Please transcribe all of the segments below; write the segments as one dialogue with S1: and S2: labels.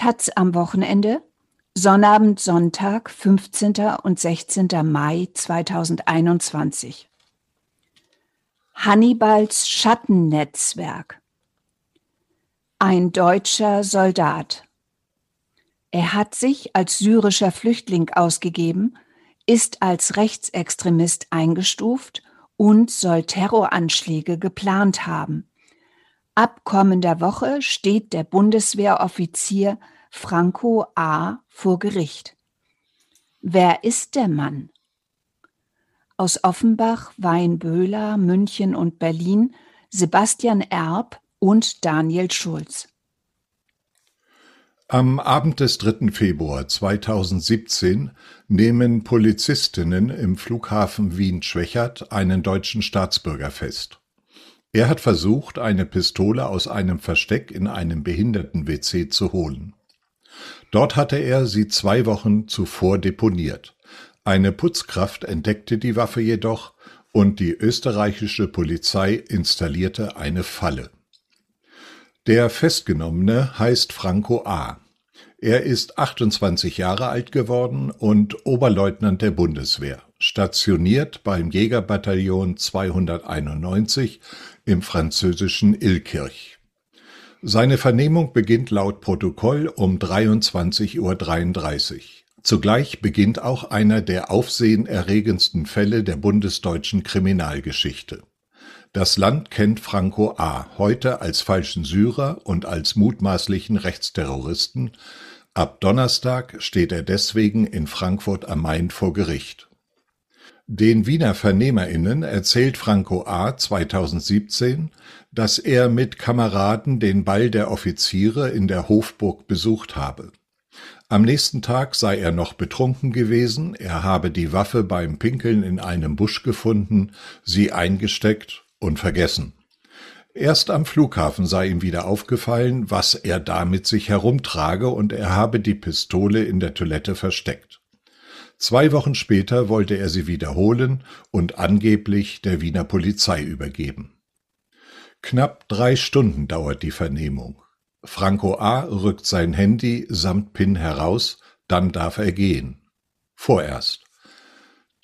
S1: Taz am Wochenende, Sonnabend, Sonntag, 15. und 16. Mai 2021. Hannibals Schattennetzwerk. Ein deutscher Soldat. Er hat sich als syrischer Flüchtling ausgegeben, ist als Rechtsextremist eingestuft und soll Terroranschläge geplant haben. Ab kommender Woche steht der Bundeswehroffizier Franco A. vor Gericht. Wer ist der Mann? Aus Offenbach, Weinböhler, München und Berlin Sebastian Erb und Daniel Schulz.
S2: Am Abend des 3. Februar 2017 nehmen Polizistinnen im Flughafen Wien-Schwechat einen deutschen Staatsbürger fest. Er hat versucht, eine Pistole aus einem Versteck in einem Behinderten-WC zu holen. Dort hatte er sie zwei Wochen zuvor deponiert. Eine Putzkraft entdeckte die Waffe jedoch und die österreichische Polizei installierte eine Falle. Der Festgenommene heißt Franco A. Er ist 28 Jahre alt geworden und Oberleutnant der Bundeswehr, stationiert beim Jägerbataillon 291 im französischen Illkirch. Seine Vernehmung beginnt laut Protokoll um 23.33 Uhr. Zugleich beginnt auch einer der aufsehenerregendsten Fälle der bundesdeutschen Kriminalgeschichte. Das Land kennt Franco A. heute als falschen Syrer und als mutmaßlichen Rechtsterroristen. Ab Donnerstag steht er deswegen in Frankfurt am Main vor Gericht. Den Wiener VernehmerInnen erzählt Franco A. 2017, dass er mit Kameraden den Ball der Offiziere in der Hofburg besucht habe. Am nächsten Tag sei er noch betrunken gewesen, er habe die Waffe beim Pinkeln in einem Busch gefunden, sie eingesteckt und vergessen. Erst am Flughafen sei ihm wieder aufgefallen, was er da mit sich herumtrage, und er habe die Pistole in der Toilette versteckt. Zwei Wochen später wollte er sie wiederholen und angeblich der Wiener Polizei übergeben. Knapp drei Stunden dauert die Vernehmung. Franco A. rückt sein Handy samt PIN heraus, dann darf er gehen. Vorerst.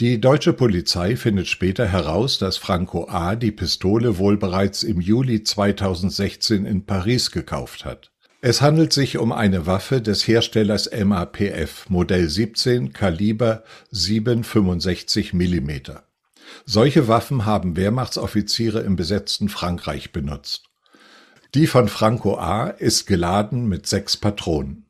S2: Die deutsche Polizei findet später heraus, dass Franco A. die Pistole wohl bereits im Juli 2016 in Paris gekauft hat. Es handelt sich um eine Waffe des Herstellers MAPF Modell 17 Kaliber 7,65 mm. Solche Waffen haben Wehrmachtsoffiziere im besetzten Frankreich benutzt. Die von Franco A. ist geladen mit sechs Patronen.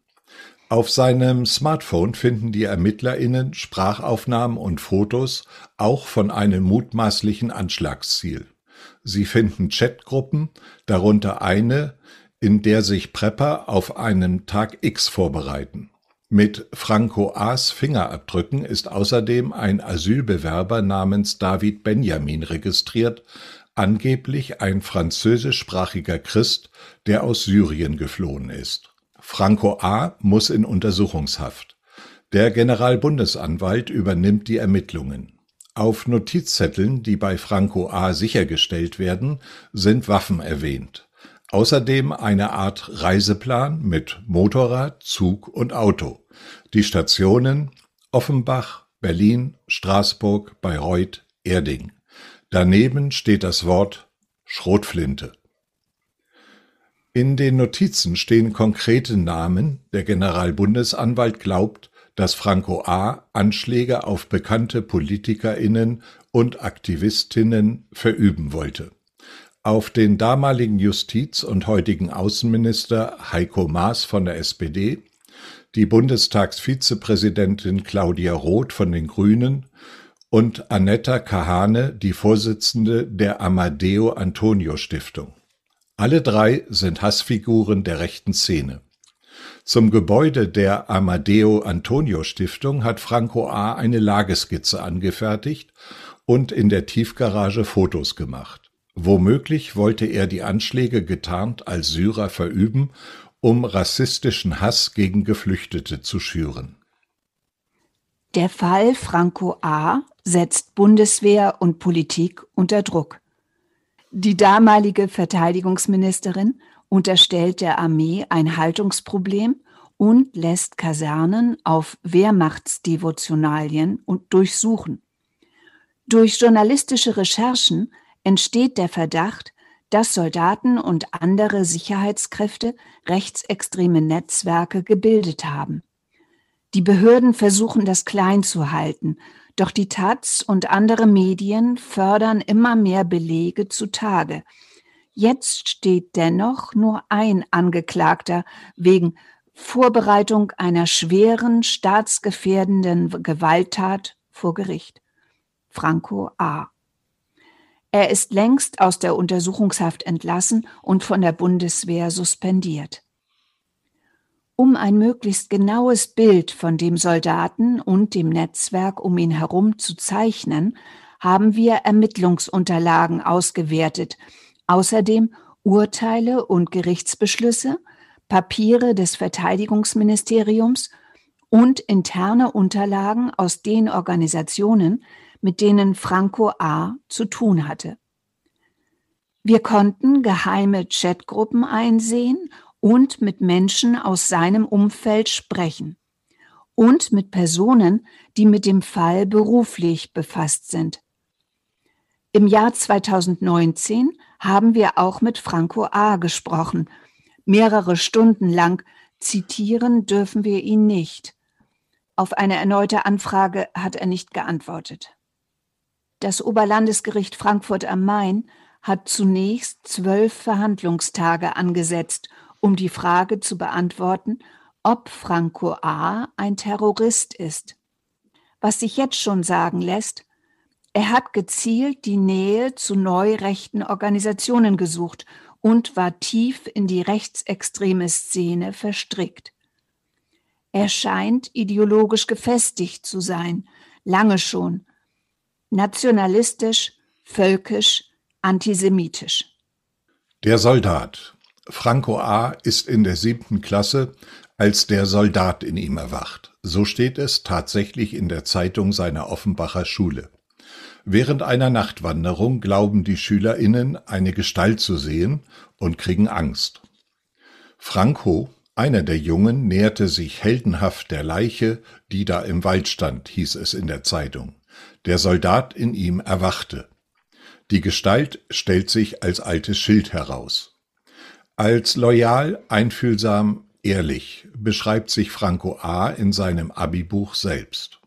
S2: Auf seinem Smartphone finden die ErmittlerInnen Sprachaufnahmen und Fotos auch von einem mutmaßlichen Anschlagsziel. Sie finden Chatgruppen, darunter eine, in der sich Prepper auf einen Tag X vorbereiten. Mit Franco A.'s Fingerabdrücken ist außerdem ein Asylbewerber namens David Benjamin registriert, angeblich ein französischsprachiger Christ, der aus Syrien geflohen ist. Franco A. muss in Untersuchungshaft. Der Generalbundesanwalt übernimmt die Ermittlungen. Auf Notizzetteln, die bei Franco A. sichergestellt werden, sind Waffen erwähnt. Außerdem eine Art Reiseplan mit Motorrad, Zug und Auto. Die Stationen Offenbach, Berlin, Straßburg, Bayreuth, Erding. Daneben steht das Wort Schrotflinte. In den Notizen stehen konkrete Namen, der Generalbundesanwalt glaubt, dass Franco A. Anschläge auf bekannte PolitikerInnen und Aktivistinnen verüben wollte. Auf den damaligen Justiz- und heutigen Außenminister Heiko Maas von der SPD, die Bundestagsvizepräsidentin Claudia Roth von den Grünen und Annetta Kahane, die Vorsitzende der Amadeo Antonio Stiftung. Alle drei sind Hassfiguren der rechten Szene. Zum Gebäude der Amadeo Antonio Stiftung hat Franco A. eine Lageskizze angefertigt und in der Tiefgarage Fotos gemacht. Womöglich wollte er die Anschläge getarnt als Syrer verüben, um rassistischen Hass gegen Geflüchtete zu schüren.
S1: Der Fall Franco A. setzt Bundeswehr und Politik unter Druck. Die damalige Verteidigungsministerin unterstellt der Armee ein Haltungsproblem und lässt Kasernen auf Wehrmachtsdevotionalien und durchsuchen. Durch journalistische Recherchen entsteht der Verdacht, dass Soldaten und andere Sicherheitskräfte rechtsextreme Netzwerke gebildet haben. Die Behörden versuchen das klein zu halten, doch die Taz und andere Medien fördern immer mehr Belege zutage. Jetzt steht dennoch nur ein Angeklagter wegen Vorbereitung einer schweren staatsgefährdenden Gewalttat vor Gericht. Franco A. Er ist längst aus der Untersuchungshaft entlassen und von der Bundeswehr suspendiert. Um ein möglichst genaues Bild von dem Soldaten und dem Netzwerk um ihn herum zu zeichnen, haben wir Ermittlungsunterlagen ausgewertet, außerdem Urteile und Gerichtsbeschlüsse, Papiere des Verteidigungsministeriums und interne Unterlagen aus den Organisationen, mit denen Franco A. zu tun hatte. Wir konnten geheime Chatgruppen einsehen und mit Menschen aus seinem Umfeld sprechen und mit Personen, die mit dem Fall beruflich befasst sind. Im Jahr 2019 haben wir auch mit Franco A. gesprochen. Mehrere Stunden lang zitieren dürfen wir ihn nicht. Auf eine erneute Anfrage hat er nicht geantwortet. Das Oberlandesgericht Frankfurt am Main hat zunächst zwölf Verhandlungstage angesetzt, um die Frage zu beantworten, ob Franco A. ein Terrorist ist. Was sich jetzt schon sagen lässt, er hat gezielt die Nähe zu neurechten Organisationen gesucht und war tief in die rechtsextreme Szene verstrickt. Er scheint ideologisch gefestigt zu sein, lange schon, nationalistisch, völkisch, antisemitisch.
S2: Der Soldat. Franco A. ist in der siebten Klasse als der Soldat in ihm erwacht. So steht es tatsächlich in der Zeitung seiner Offenbacher Schule. Während einer Nachtwanderung glauben die SchülerInnen, eine Gestalt zu sehen und kriegen Angst. Franco, einer der Jungen, näherte sich heldenhaft der Leiche, die da im Wald stand, hieß es in der Zeitung. Der Soldat in ihm erwachte. Die Gestalt stellt sich als altes Schild heraus. Als loyal, einfühlsam, ehrlich beschreibt sich Franco A. in seinem Abi-Buch selbst.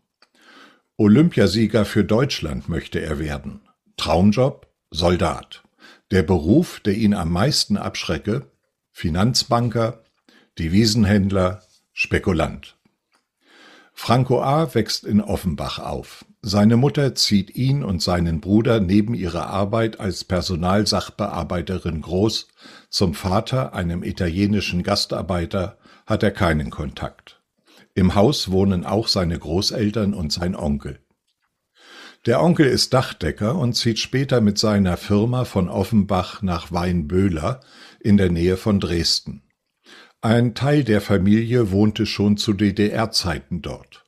S2: Olympiasieger für Deutschland möchte er werden. Traumjob Soldat. Der Beruf, der ihn am meisten abschrecke Finanzbanker, Devisenhändler, Spekulant. Franco A. wächst in Offenbach auf. Seine Mutter zieht ihn und seinen Bruder neben ihrer Arbeit als Personalsachbearbeiterin groß. Zum Vater, einem italienischen Gastarbeiter, hat er keinen Kontakt. Im Haus wohnen auch seine Großeltern und sein Onkel. Der Onkel ist Dachdecker und zieht später mit seiner Firma von Offenbach nach Weinböhler in der Nähe von Dresden. Ein Teil der Familie wohnte schon zu DDR-Zeiten dort.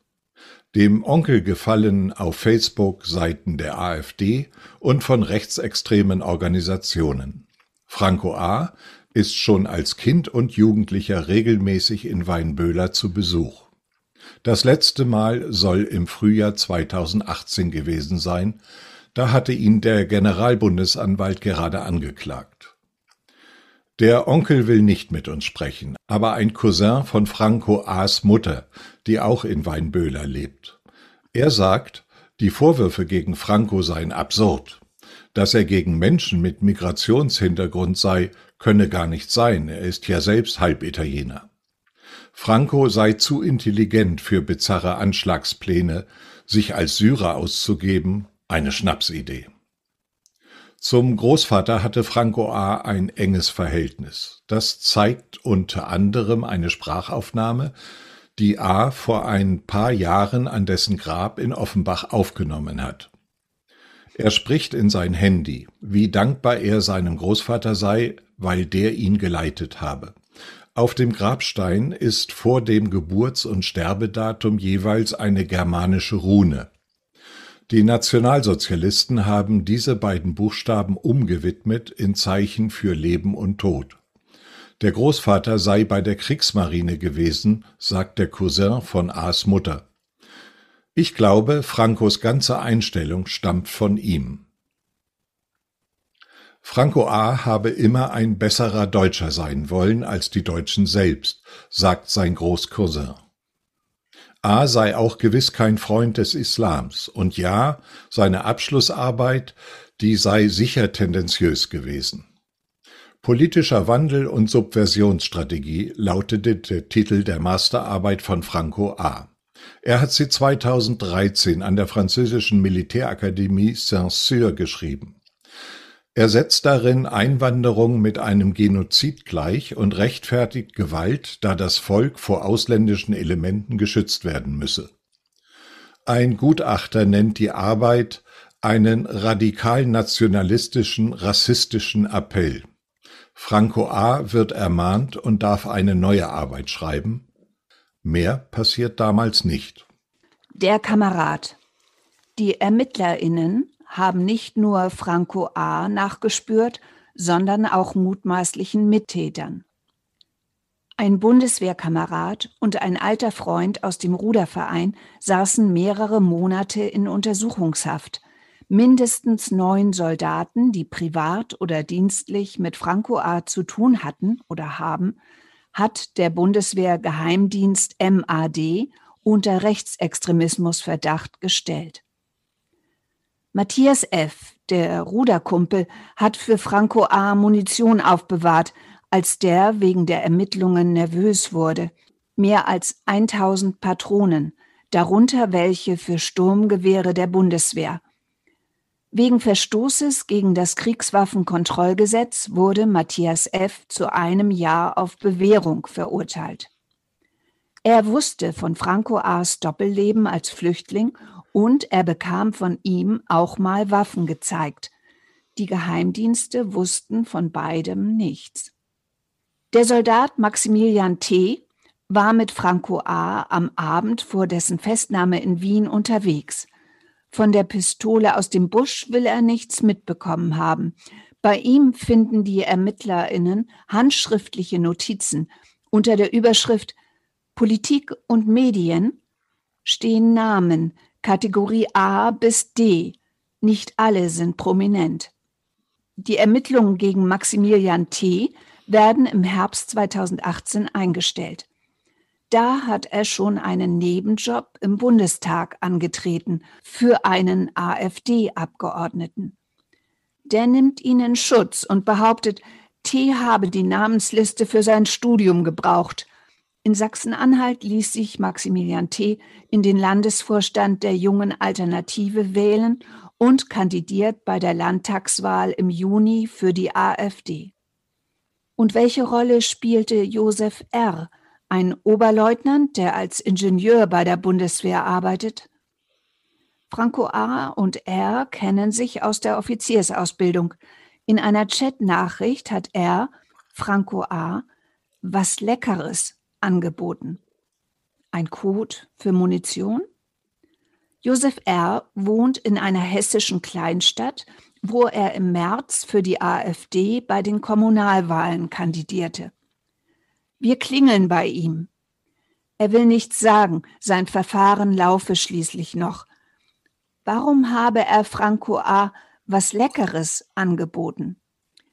S2: Dem Onkel gefallen auf Facebook Seiten der AfD und von rechtsextremen Organisationen. Franco A. ist schon als Kind und Jugendlicher regelmäßig in Weinböhler zu Besuch. Das letzte Mal soll im Frühjahr 2018 gewesen sein, da hatte ihn der Generalbundesanwalt gerade angeklagt. Der Onkel will nicht mit uns sprechen, aber ein Cousin von Franco A.'s Mutter, die auch in Weinböhler lebt. Er sagt, die Vorwürfe gegen Franco seien absurd. Dass er gegen Menschen mit Migrationshintergrund sei, könne gar nicht sein, er ist ja selbst Halbitaliener. Franco sei zu intelligent für bizarre Anschlagspläne, sich als Syrer auszugeben, eine Schnapsidee. Zum Großvater hatte Franco A. ein enges Verhältnis. Das zeigt unter anderem eine Sprachaufnahme, die A. vor ein paar Jahren an dessen Grab in Offenbach aufgenommen hat. Er spricht in sein Handy, wie dankbar er seinem Großvater sei, weil der ihn geleitet habe. Auf dem Grabstein ist vor dem Geburts- und Sterbedatum jeweils eine germanische Rune. Die Nationalsozialisten haben diese beiden Buchstaben umgewidmet in Zeichen für Leben und Tod. Der Großvater sei bei der Kriegsmarine gewesen, sagt der Cousin von A's Mutter. Ich glaube, Francos ganze Einstellung stammt von ihm. Franco A. habe immer ein besserer Deutscher sein wollen als die Deutschen selbst, sagt sein Großcousin. A. sei auch gewiss kein Freund des Islams und ja, seine Abschlussarbeit, die sei sicher tendenziös gewesen. Politischer Wandel und Subversionsstrategie lautete der Titel der Masterarbeit von Franco A. Er hat sie 2013 an der französischen Militärakademie Saint-Cyr geschrieben. Er setzt darin Einwanderung mit einem Genozid gleich und rechtfertigt Gewalt, da das Volk vor ausländischen Elementen geschützt werden müsse. Ein Gutachter nennt die Arbeit einen radikal nationalistischen, rassistischen Appell. Franco A. wird ermahnt und darf eine neue Arbeit schreiben. Mehr passiert damals nicht.
S1: Der Kamerad. Die ErmittlerInnen haben nicht nur Franco A. nachgespürt, sondern auch mutmaßlichen Mittätern. Ein Bundeswehrkamerad und ein alter Freund aus dem Ruderverein saßen mehrere Monate in Untersuchungshaft. Mindestens neun Soldaten, die privat oder dienstlich mit Franco A. zu tun hatten oder haben, hat der Bundeswehr-Geheimdienst MAD unter Rechtsextremismusverdacht gestellt. Matthias F., der Ruderkumpel, hat für Franco A. Munition aufbewahrt, als der wegen der Ermittlungen nervös wurde. Mehr als 1000 Patronen, darunter welche für Sturmgewehre der Bundeswehr. Wegen Verstoßes gegen das Kriegswaffenkontrollgesetz wurde Matthias F. zu einem Jahr auf Bewährung verurteilt. Er wusste von Franco A.'s Doppelleben als Flüchtling und er bekam von ihm auch mal Waffen gezeigt. Die Geheimdienste wussten von beidem nichts. Der Soldat Maximilian T. war mit Franco A. am Abend vor dessen Festnahme in Wien unterwegs. Von der Pistole aus dem Busch will er nichts mitbekommen haben. Bei ihm finden die ErmittlerInnen handschriftliche Notizen unter der Überschrift Politik und Medien stehen Namen, Kategorie A bis D. Nicht alle sind prominent. Die Ermittlungen gegen Maximilian T. werden im Herbst 2018 eingestellt. Da hat er schon einen Nebenjob im Bundestag angetreten für einen AfD-Abgeordneten. Der nimmt ihnen Schutz und behauptet, T habe die Namensliste für sein Studium gebraucht in Sachsen-Anhalt ließ sich Maximilian T. in den Landesvorstand der Jungen Alternative wählen und kandidiert bei der Landtagswahl im Juni für die AfD. Und welche Rolle spielte Josef R., ein Oberleutnant, der als Ingenieur bei der Bundeswehr arbeitet? Franco A. und R. kennen sich aus der Offiziersausbildung. In einer Chatnachricht hat R. Franco A. was Leckeres angeboten. Ein Code für Munition? Josef R. wohnt in einer hessischen Kleinstadt, wo er im März für die AfD bei den Kommunalwahlen kandidierte. Wir klingeln bei ihm. Er will nichts sagen, sein Verfahren laufe schließlich noch. Warum habe er Franco A. was Leckeres angeboten?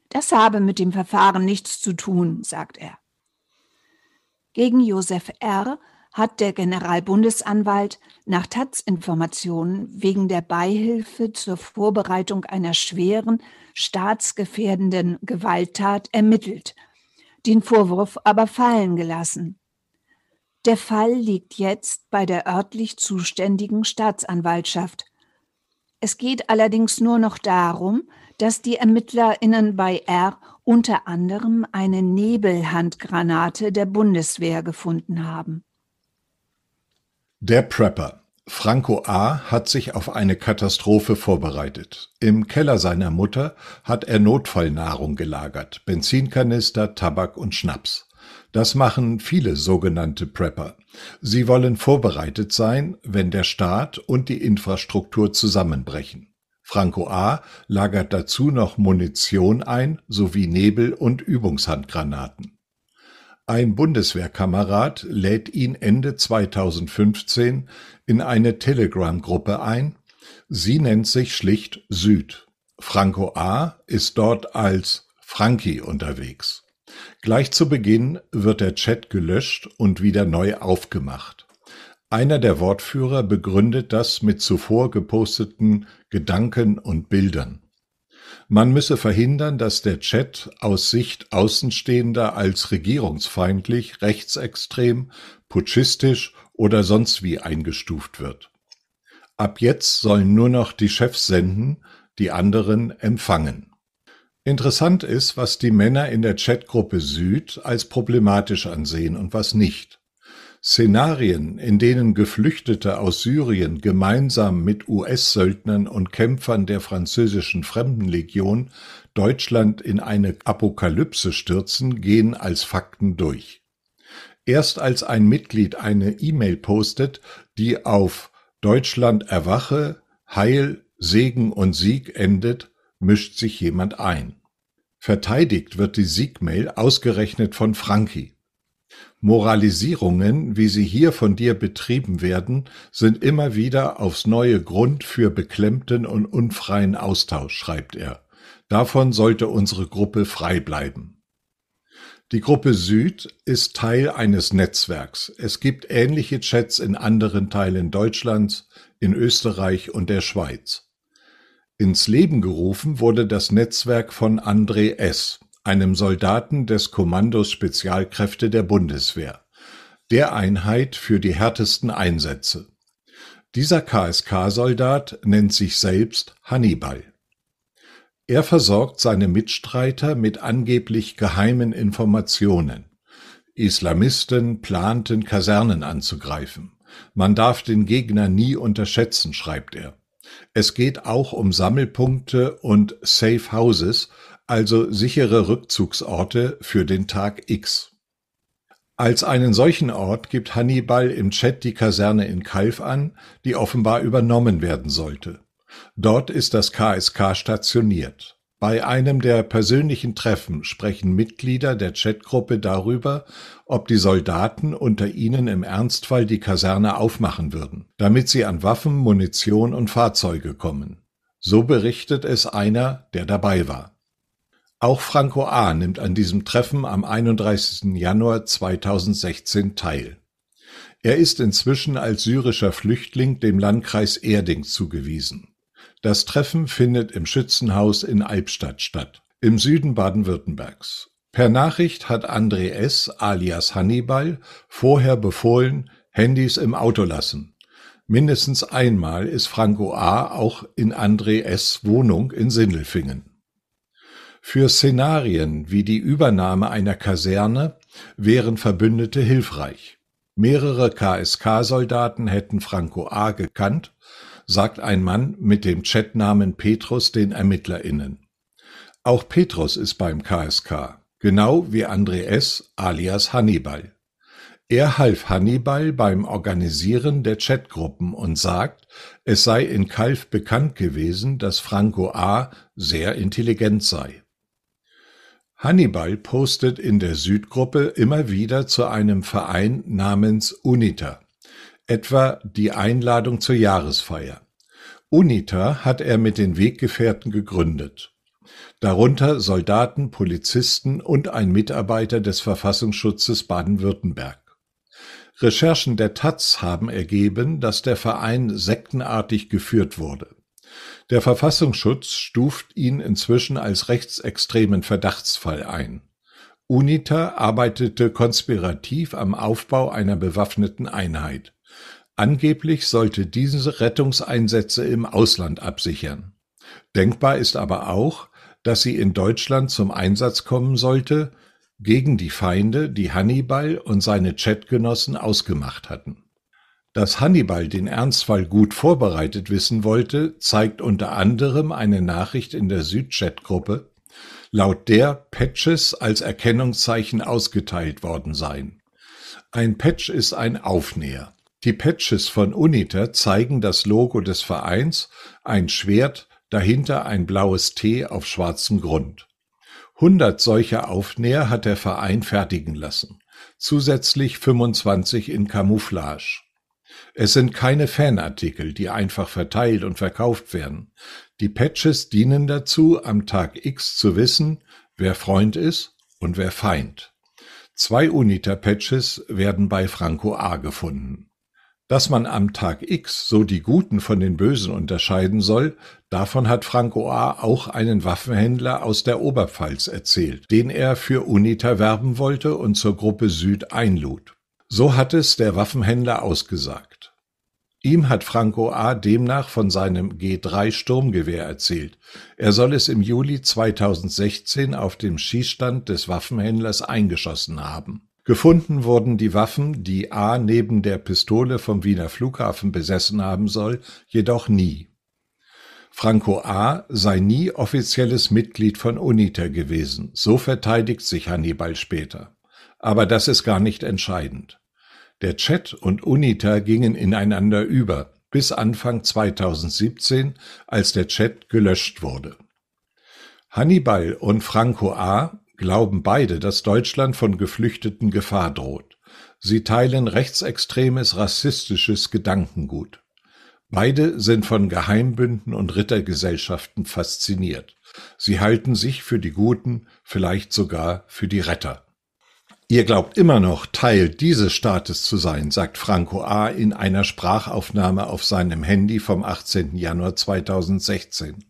S1: Das habe mit dem Verfahren nichts zu tun, sagt er. Gegen Josef R. hat der Generalbundesanwalt nach Taz-Informationen wegen der Beihilfe zur Vorbereitung einer schweren, staatsgefährdenden Gewalttat ermittelt, den Vorwurf aber fallen gelassen. Der Fall liegt jetzt bei der örtlich zuständigen Staatsanwaltschaft. Es geht allerdings nur noch darum, dass die ErmittlerInnen bei R unter anderem eine Nebelhandgranate der Bundeswehr gefunden haben.
S2: Der Prepper. Franco A. hat sich auf eine Katastrophe vorbereitet. Im Keller seiner Mutter hat er Notfallnahrung gelagert, Benzinkanister, Tabak und Schnaps. Das machen viele sogenannte Prepper. Sie wollen vorbereitet sein, wenn der Staat und die Infrastruktur zusammenbrechen. Franco A. lagert dazu noch Munition ein sowie Nebel- und Übungshandgranaten. Ein Bundeswehrkamerad lädt ihn Ende 2015 in eine Telegram-Gruppe ein. Sie nennt sich schlicht Süd. Franco A. ist dort als Frankie unterwegs. Gleich zu Beginn wird der Chat gelöscht und wieder neu aufgemacht. Einer der Wortführer begründet das mit zuvor geposteten Gedanken und Bildern. Man müsse verhindern, dass der Chat aus Sicht Außenstehender als regierungsfeindlich, rechtsextrem, putschistisch oder sonst wie eingestuft wird. Ab jetzt sollen nur noch die Chefs senden, die anderen empfangen. Interessant ist, was die Männer in der Chatgruppe Süd als problematisch ansehen und was nicht. Szenarien, in denen Geflüchtete aus Syrien gemeinsam mit US-Söldnern und Kämpfern der französischen Fremdenlegion Deutschland in eine Apokalypse stürzen, gehen als Fakten durch. Erst als ein Mitglied eine E-Mail postet, die auf Deutschland erwache, Heil, Segen und Sieg endet, mischt sich jemand ein. Verteidigt wird die Siegmail ausgerechnet von Frankie. Moralisierungen, wie sie hier von dir betrieben werden, sind immer wieder aufs neue Grund für beklemmten und unfreien Austausch, schreibt er. Davon sollte unsere Gruppe frei bleiben. Die Gruppe Süd ist Teil eines Netzwerks. Es gibt ähnliche Chats in anderen Teilen Deutschlands, in Österreich und der Schweiz. Ins Leben gerufen wurde das Netzwerk von André S einem Soldaten des Kommandos Spezialkräfte der Bundeswehr, der Einheit für die härtesten Einsätze. Dieser KSK-Soldat nennt sich selbst Hannibal. Er versorgt seine Mitstreiter mit angeblich geheimen Informationen. Islamisten planten Kasernen anzugreifen. Man darf den Gegner nie unterschätzen, schreibt er. Es geht auch um Sammelpunkte und Safe Houses, also sichere Rückzugsorte für den Tag X. Als einen solchen Ort gibt Hannibal im Chat die Kaserne in Kalf an, die offenbar übernommen werden sollte. Dort ist das KSK stationiert. Bei einem der persönlichen Treffen sprechen Mitglieder der Chatgruppe darüber, ob die Soldaten unter ihnen im Ernstfall die Kaserne aufmachen würden, damit sie an Waffen, Munition und Fahrzeuge kommen. So berichtet es einer, der dabei war. Auch Franco A. nimmt an diesem Treffen am 31. Januar 2016 teil. Er ist inzwischen als syrischer Flüchtling dem Landkreis Erding zugewiesen. Das Treffen findet im Schützenhaus in Albstadt statt, im Süden Baden-Württembergs. Per Nachricht hat André S. alias Hannibal vorher befohlen, Handys im Auto lassen. Mindestens einmal ist Franco A. auch in André S. Wohnung in Sindelfingen. Für Szenarien wie die Übernahme einer Kaserne wären Verbündete hilfreich. Mehrere KSK-Soldaten hätten Franco A. gekannt, sagt ein Mann mit dem Chatnamen Petrus den ErmittlerInnen. Auch Petrus ist beim KSK, genau wie André S. alias Hannibal. Er half Hannibal beim Organisieren der Chatgruppen und sagt, es sei in Kalf bekannt gewesen, dass Franco A. sehr intelligent sei. Hannibal postet in der Südgruppe immer wieder zu einem Verein namens UNITA, etwa die Einladung zur Jahresfeier. UNITA hat er mit den Weggefährten gegründet, darunter Soldaten, Polizisten und ein Mitarbeiter des Verfassungsschutzes Baden-Württemberg. Recherchen der taz haben ergeben, dass der Verein sektenartig geführt wurde. Der Verfassungsschutz stuft ihn inzwischen als rechtsextremen Verdachtsfall ein. UNITA arbeitete konspirativ am Aufbau einer bewaffneten Einheit. Angeblich sollte diese Rettungseinsätze im Ausland absichern. Denkbar ist aber auch, dass sie in Deutschland zum Einsatz kommen sollte, gegen die Feinde, die Hannibal und seine Chatgenossen ausgemacht hatten dass Hannibal den Ernstfall gut vorbereitet wissen wollte, zeigt unter anderem eine Nachricht in der Südchat-Gruppe, laut der Patches als Erkennungszeichen ausgeteilt worden seien. Ein Patch ist ein Aufnäher. Die Patches von UNITA zeigen das Logo des Vereins, ein Schwert, dahinter ein blaues T auf schwarzem Grund. Hundert solcher Aufnäher hat der Verein fertigen lassen, zusätzlich 25 in Camouflage. Es sind keine Fanartikel, die einfach verteilt und verkauft werden. Die Patches dienen dazu, am Tag X zu wissen, wer Freund ist und wer Feind. Zwei Uniter-Patches werden bei Franco A gefunden. Dass man am Tag X so die Guten von den Bösen unterscheiden soll, davon hat Franco A. auch einen Waffenhändler aus der Oberpfalz erzählt, den er für UNITA werben wollte und zur Gruppe Süd einlud. So hat es der Waffenhändler ausgesagt. Ihm hat Franco A. demnach von seinem G3 Sturmgewehr erzählt. Er soll es im Juli 2016 auf dem Schießstand des Waffenhändlers eingeschossen haben. Gefunden wurden die Waffen, die A neben der Pistole vom Wiener Flughafen besessen haben soll, jedoch nie. Franco A. sei nie offizielles Mitglied von UNITA gewesen, so verteidigt sich Hannibal später. Aber das ist gar nicht entscheidend. Der Chat und UNITA gingen ineinander über, bis Anfang 2017, als der Chat gelöscht wurde. Hannibal und Franco A glauben beide, dass Deutschland von Geflüchteten Gefahr droht. Sie teilen rechtsextremes rassistisches Gedankengut. Beide sind von Geheimbünden und Rittergesellschaften fasziniert. Sie halten sich für die Guten, vielleicht sogar für die Retter. Ihr glaubt immer noch, Teil dieses Staates zu sein, sagt Franco A. in einer Sprachaufnahme auf seinem Handy vom 18. Januar 2016.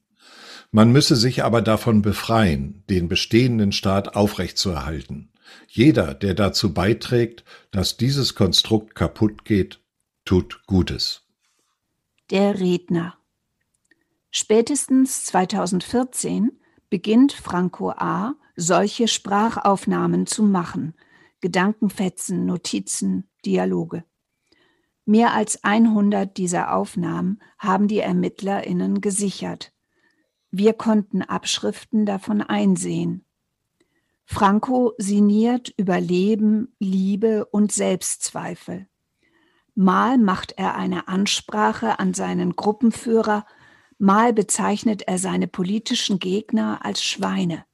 S2: Man müsse sich aber davon befreien, den bestehenden Staat aufrechtzuerhalten. Jeder, der dazu beiträgt, dass dieses Konstrukt kaputt geht, tut Gutes.
S1: Der Redner Spätestens 2014 beginnt Franco A. solche Sprachaufnahmen zu machen, Gedankenfetzen, Notizen, Dialoge. Mehr als 100 dieser Aufnahmen haben die ErmittlerInnen gesichert. Wir konnten Abschriften davon einsehen. Franco sinniert über Leben, Liebe und Selbstzweifel. Mal macht er eine Ansprache an seinen Gruppenführer, mal bezeichnet er seine politischen Gegner als Schweine.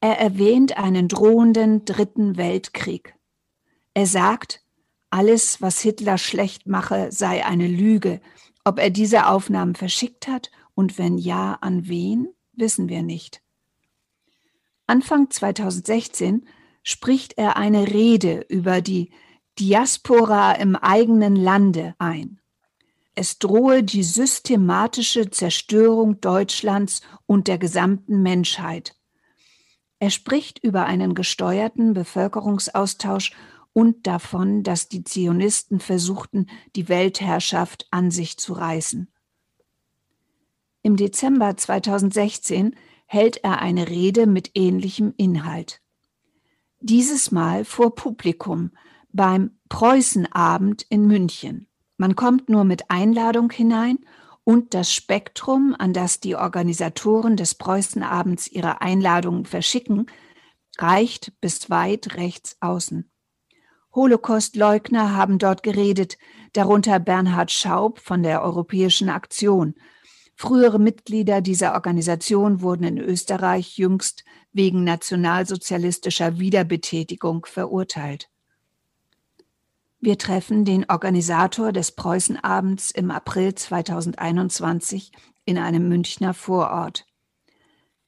S1: Er erwähnt einen drohenden Dritten Weltkrieg. Er sagt, alles, was Hitler schlecht mache, sei eine Lüge. Ob er diese Aufnahmen verschickt hat und wenn ja, an wen, wissen wir nicht. Anfang 2016 spricht er eine Rede über die Diaspora im eigenen Lande ein. Es drohe die systematische Zerstörung Deutschlands und der gesamten Menschheit. Er spricht über einen gesteuerten Bevölkerungsaustausch und davon, dass die Zionisten versuchten, die Weltherrschaft an sich zu reißen. Im Dezember 2016 hält er eine Rede mit ähnlichem Inhalt. Dieses Mal vor Publikum beim Preußenabend in München. Man kommt nur mit Einladung hinein und das Spektrum, an das die Organisatoren des Preußenabends ihre Einladungen verschicken, reicht bis weit rechts außen. Holocaustleugner haben dort geredet, darunter Bernhard Schaub von der Europäischen Aktion – Frühere Mitglieder dieser Organisation wurden in Österreich jüngst wegen nationalsozialistischer Wiederbetätigung verurteilt. Wir treffen den Organisator des Preußenabends im April 2021 in einem Münchner Vorort.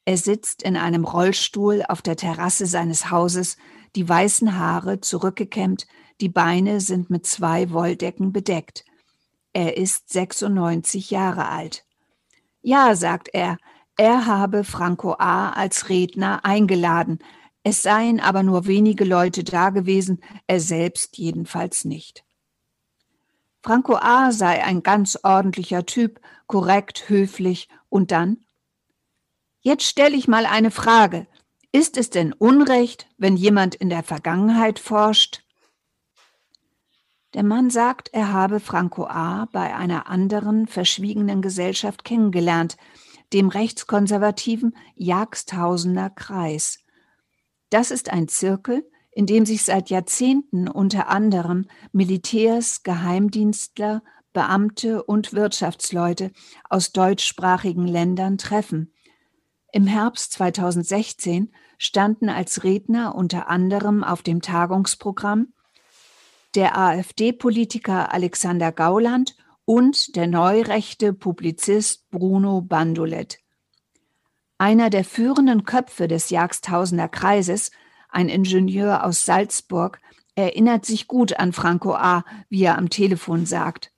S1: Er sitzt in einem Rollstuhl auf der Terrasse seines Hauses, die weißen Haare zurückgekämmt, die Beine sind mit zwei Wolldecken bedeckt. Er ist 96 Jahre alt. Ja, sagt er, er habe Franco A. als Redner eingeladen, es seien aber nur wenige Leute da gewesen, er selbst jedenfalls nicht. Franco A. sei ein ganz ordentlicher Typ, korrekt, höflich und dann? Jetzt stelle ich mal eine Frage. Ist es denn Unrecht, wenn jemand in der Vergangenheit forscht? Der Mann sagt, er habe Franco A. bei einer anderen verschwiegenen Gesellschaft kennengelernt, dem rechtskonservativen Jagsthausener Kreis. Das ist ein Zirkel, in dem sich seit Jahrzehnten unter anderem Militärs, Geheimdienstler, Beamte und Wirtschaftsleute aus deutschsprachigen Ländern treffen. Im Herbst 2016 standen als Redner unter anderem auf dem Tagungsprogramm der AfD-Politiker Alexander Gauland und der neurechte Publizist Bruno Bandolet. Einer der führenden Köpfe des Jagstausender Kreises, ein Ingenieur aus Salzburg, erinnert sich gut an Franco A., wie er am Telefon sagt.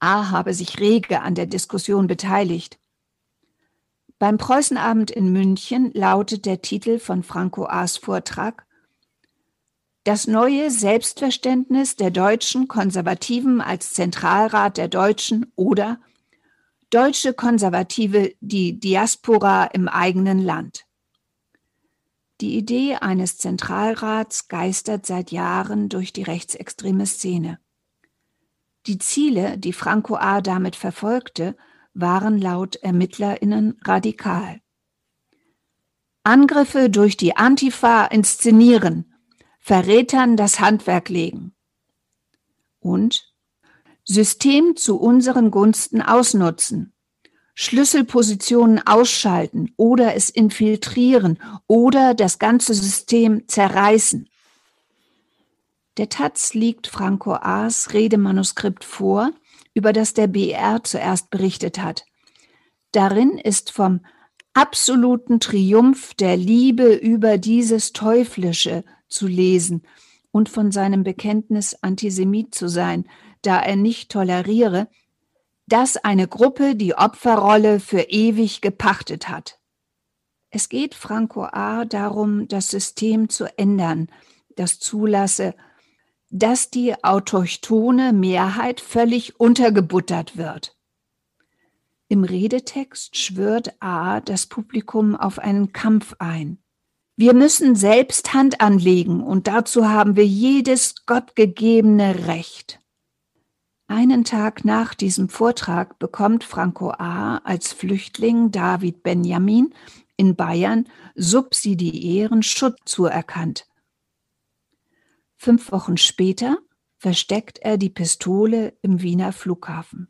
S1: A. habe sich rege an der Diskussion beteiligt. Beim Preußenabend in München lautet der Titel von Franco A.'s Vortrag Das neue Selbstverständnis der deutschen Konservativen als Zentralrat der Deutschen oder Deutsche Konservative die Diaspora im eigenen Land. Die Idee eines Zentralrats geistert seit Jahren durch die rechtsextreme Szene. Die Ziele, die Franco A. damit verfolgte, waren laut Ermittlerinnen radikal. Angriffe durch die Antifa inszenieren, Verrätern das Handwerk legen. Und System zu unseren Gunsten ausnutzen, Schlüsselpositionen ausschalten oder es infiltrieren oder das ganze System zerreißen. Der Taz liegt Franco A.'s Redemanuskript vor, über das der BR zuerst berichtet hat. Darin ist vom absoluten Triumph der Liebe über dieses Teuflische zu lesen und von seinem Bekenntnis, Antisemit zu sein, da er nicht toleriere, dass eine Gruppe die Opferrolle für ewig gepachtet hat. Es geht Franco A. darum, das System zu ändern, das zulasse, dass die autochtone Mehrheit völlig untergebuttert wird. Im Redetext schwört A das Publikum auf einen Kampf ein. Wir müssen selbst Hand anlegen und dazu haben wir jedes gottgegebene Recht. Einen Tag nach diesem Vortrag bekommt Franco A. als Flüchtling David Benjamin in Bayern subsidiären Schutz zuerkannt. Fünf Wochen später versteckt er die Pistole im Wiener Flughafen.